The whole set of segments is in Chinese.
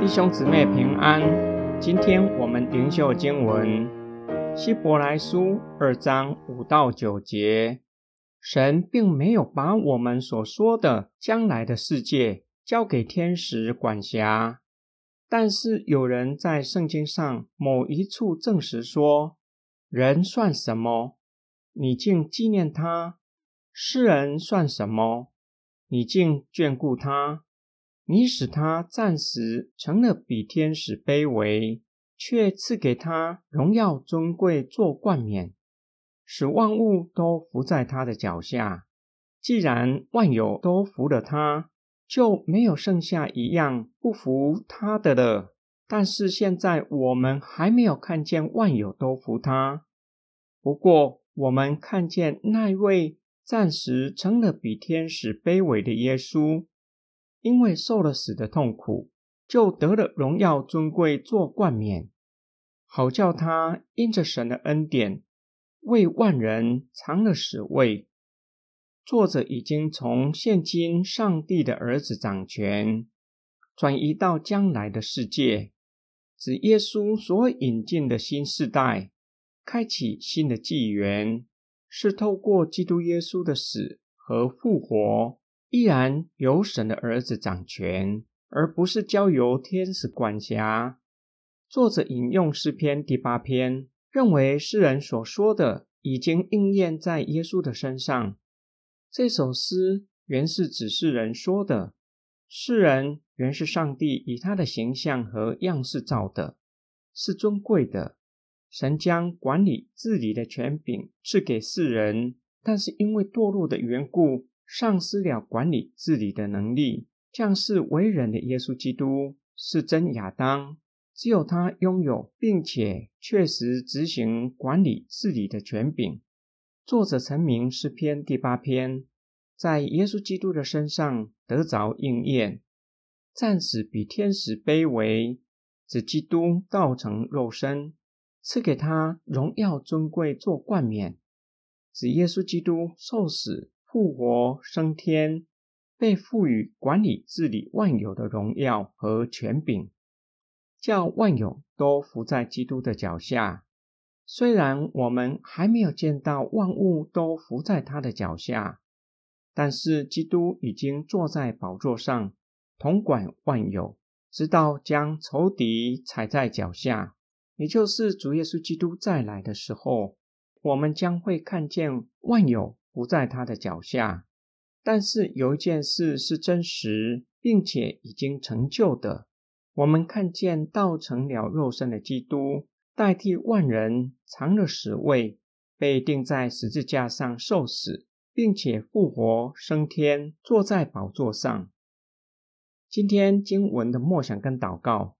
弟兄姊妹平安，今天我们灵修经文《希伯来书》二章五到九节。神并没有把我们所说的将来的世界交给天使管辖，但是有人在圣经上某一处证实说：“人算什么？你竟纪念他；世人算什么？你竟眷顾他？”你使他暂时成了比天使卑微，却赐给他荣耀尊贵做冠冕，使万物都伏在他的脚下。既然万有都服了他，就没有剩下一样不服他的了。但是现在我们还没有看见万有都服他，不过我们看见那位暂时成了比天使卑微的耶稣。因为受了死的痛苦，就得了荣耀尊贵做冠冕，好叫他因着神的恩典，为万人尝了死味。作者已经从现今上帝的儿子掌权，转移到将来的世界，指耶稣所引进的新世代，开启新的纪元，是透过基督耶稣的死和复活。依然由神的儿子掌权，而不是交由天使管辖。作者引用诗篇第八篇，认为诗人所说的已经应验在耶稣的身上。这首诗原是指示人说的，世人原是上帝以他的形象和样式造的，是尊贵的。神将管理治理的权柄赐给世人，但是因为堕落的缘故。丧失了管理治理的能力，降世为人的耶稣基督是真亚当，只有他拥有并且确实执行管理治理的权柄。作者成名诗篇第八篇，在耶稣基督的身上得着应验。暂时比天使卑微，指基督道成肉身，赐给他荣耀尊贵做冠冕，指耶稣基督受死。复活升天，被赋予管理治理万有的荣耀和权柄，叫万有都伏在基督的脚下。虽然我们还没有见到万物都伏在他的脚下，但是基督已经坐在宝座上，统管万有，直到将仇敌踩在脚下，也就是主耶稣基督再来的时候，我们将会看见万有。不在他的脚下，但是有一件事是真实，并且已经成就的。我们看见道成了肉身的基督，代替万人尝了死味，被钉在十字架上受死，并且复活升天，坐在宝座上。今天经文的默想跟祷告，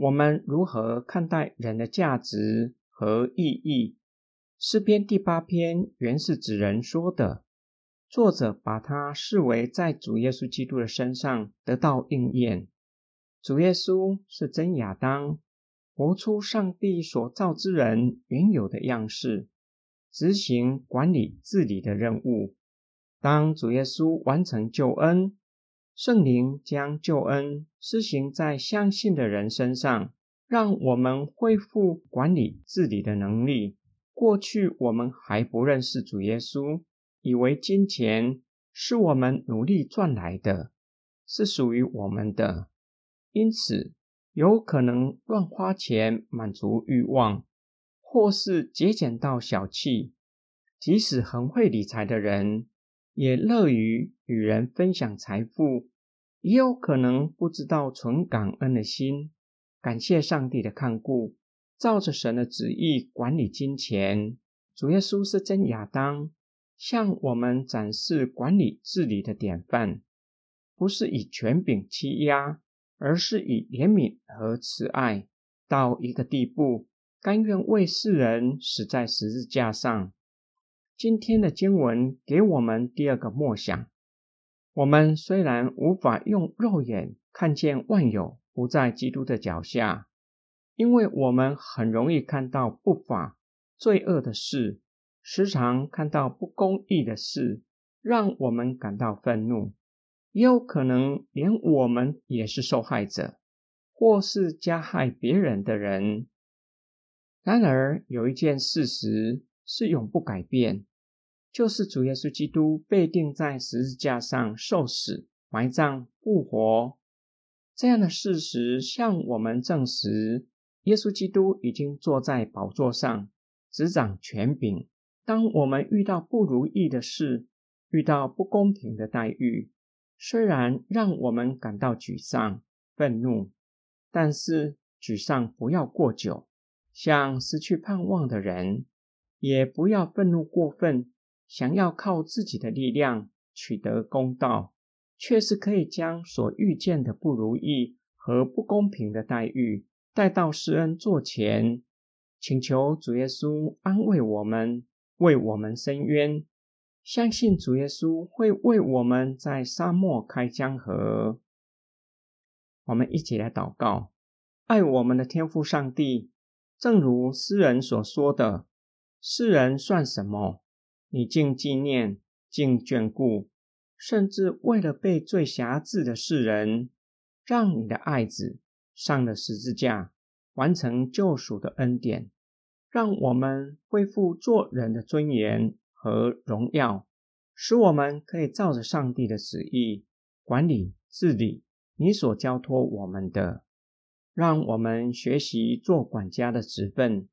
我们如何看待人的价值和意义？诗篇第八篇原是指人说的，作者把它视为在主耶稣基督的身上得到应验。主耶稣是真亚当，活出上帝所造之人原有的样式，执行管理治理的任务。当主耶稣完成救恩，圣灵将救恩施行在相信的人身上，让我们恢复管理治理的能力。过去我们还不认识主耶稣，以为金钱是我们努力赚来的，是属于我们的，因此有可能乱花钱满足欲望，或是节俭到小气。即使很会理财的人，也乐于与人分享财富，也有可能不知道存感恩的心，感谢上帝的看顾。照着神的旨意管理金钱，主耶稣是真亚当，向我们展示管理治理的典范，不是以权柄欺压，而是以怜悯和慈爱，到一个地步，甘愿为世人死在十字架上。今天的经文给我们第二个默想：我们虽然无法用肉眼看见万有不在基督的脚下。因为我们很容易看到不法、罪恶的事，时常看到不公义的事，让我们感到愤怒，也有可能连我们也是受害者，或是加害别人的人。然而，有一件事实是永不改变，就是主耶稣基督被钉在十字架上受死、埋葬、复活。这样的事实向我们证实，耶稣基督已经坐在宝座上，执掌权柄。当我们遇到不如意的事，遇到不公平的待遇，虽然让我们感到沮丧、愤怒，但是沮丧不要过久，像失去盼望的人，也不要愤怒过分，想要靠自己的力量取得公道，却是可以将所遇见的不如意和不公平的待遇带到施恩座前，请求主耶稣安慰我们，为我们伸冤。相信主耶稣会为我们在沙漠开江河。我们一起来祷告：爱我们的天父上帝，正如诗人所说的：“世人算什么？你竟纪念，竟眷顾，甚至为了被最狭制的世人，让你的爱子上了十字架，完成救赎的恩典，让我们恢复做人的尊严。”和荣耀，使我们可以照着上帝的旨意管理治理你所交托我们的。让我们学习做管家的职分，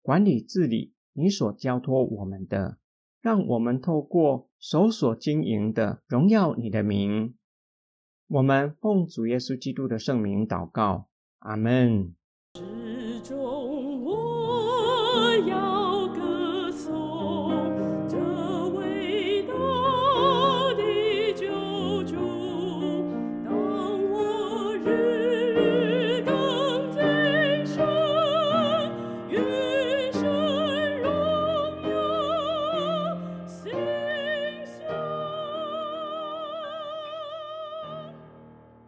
管理治理你所交托我们的。让我们透过手所经营的荣耀你的名。我们奉主耶稣基督的圣名祷告，阿门。我要。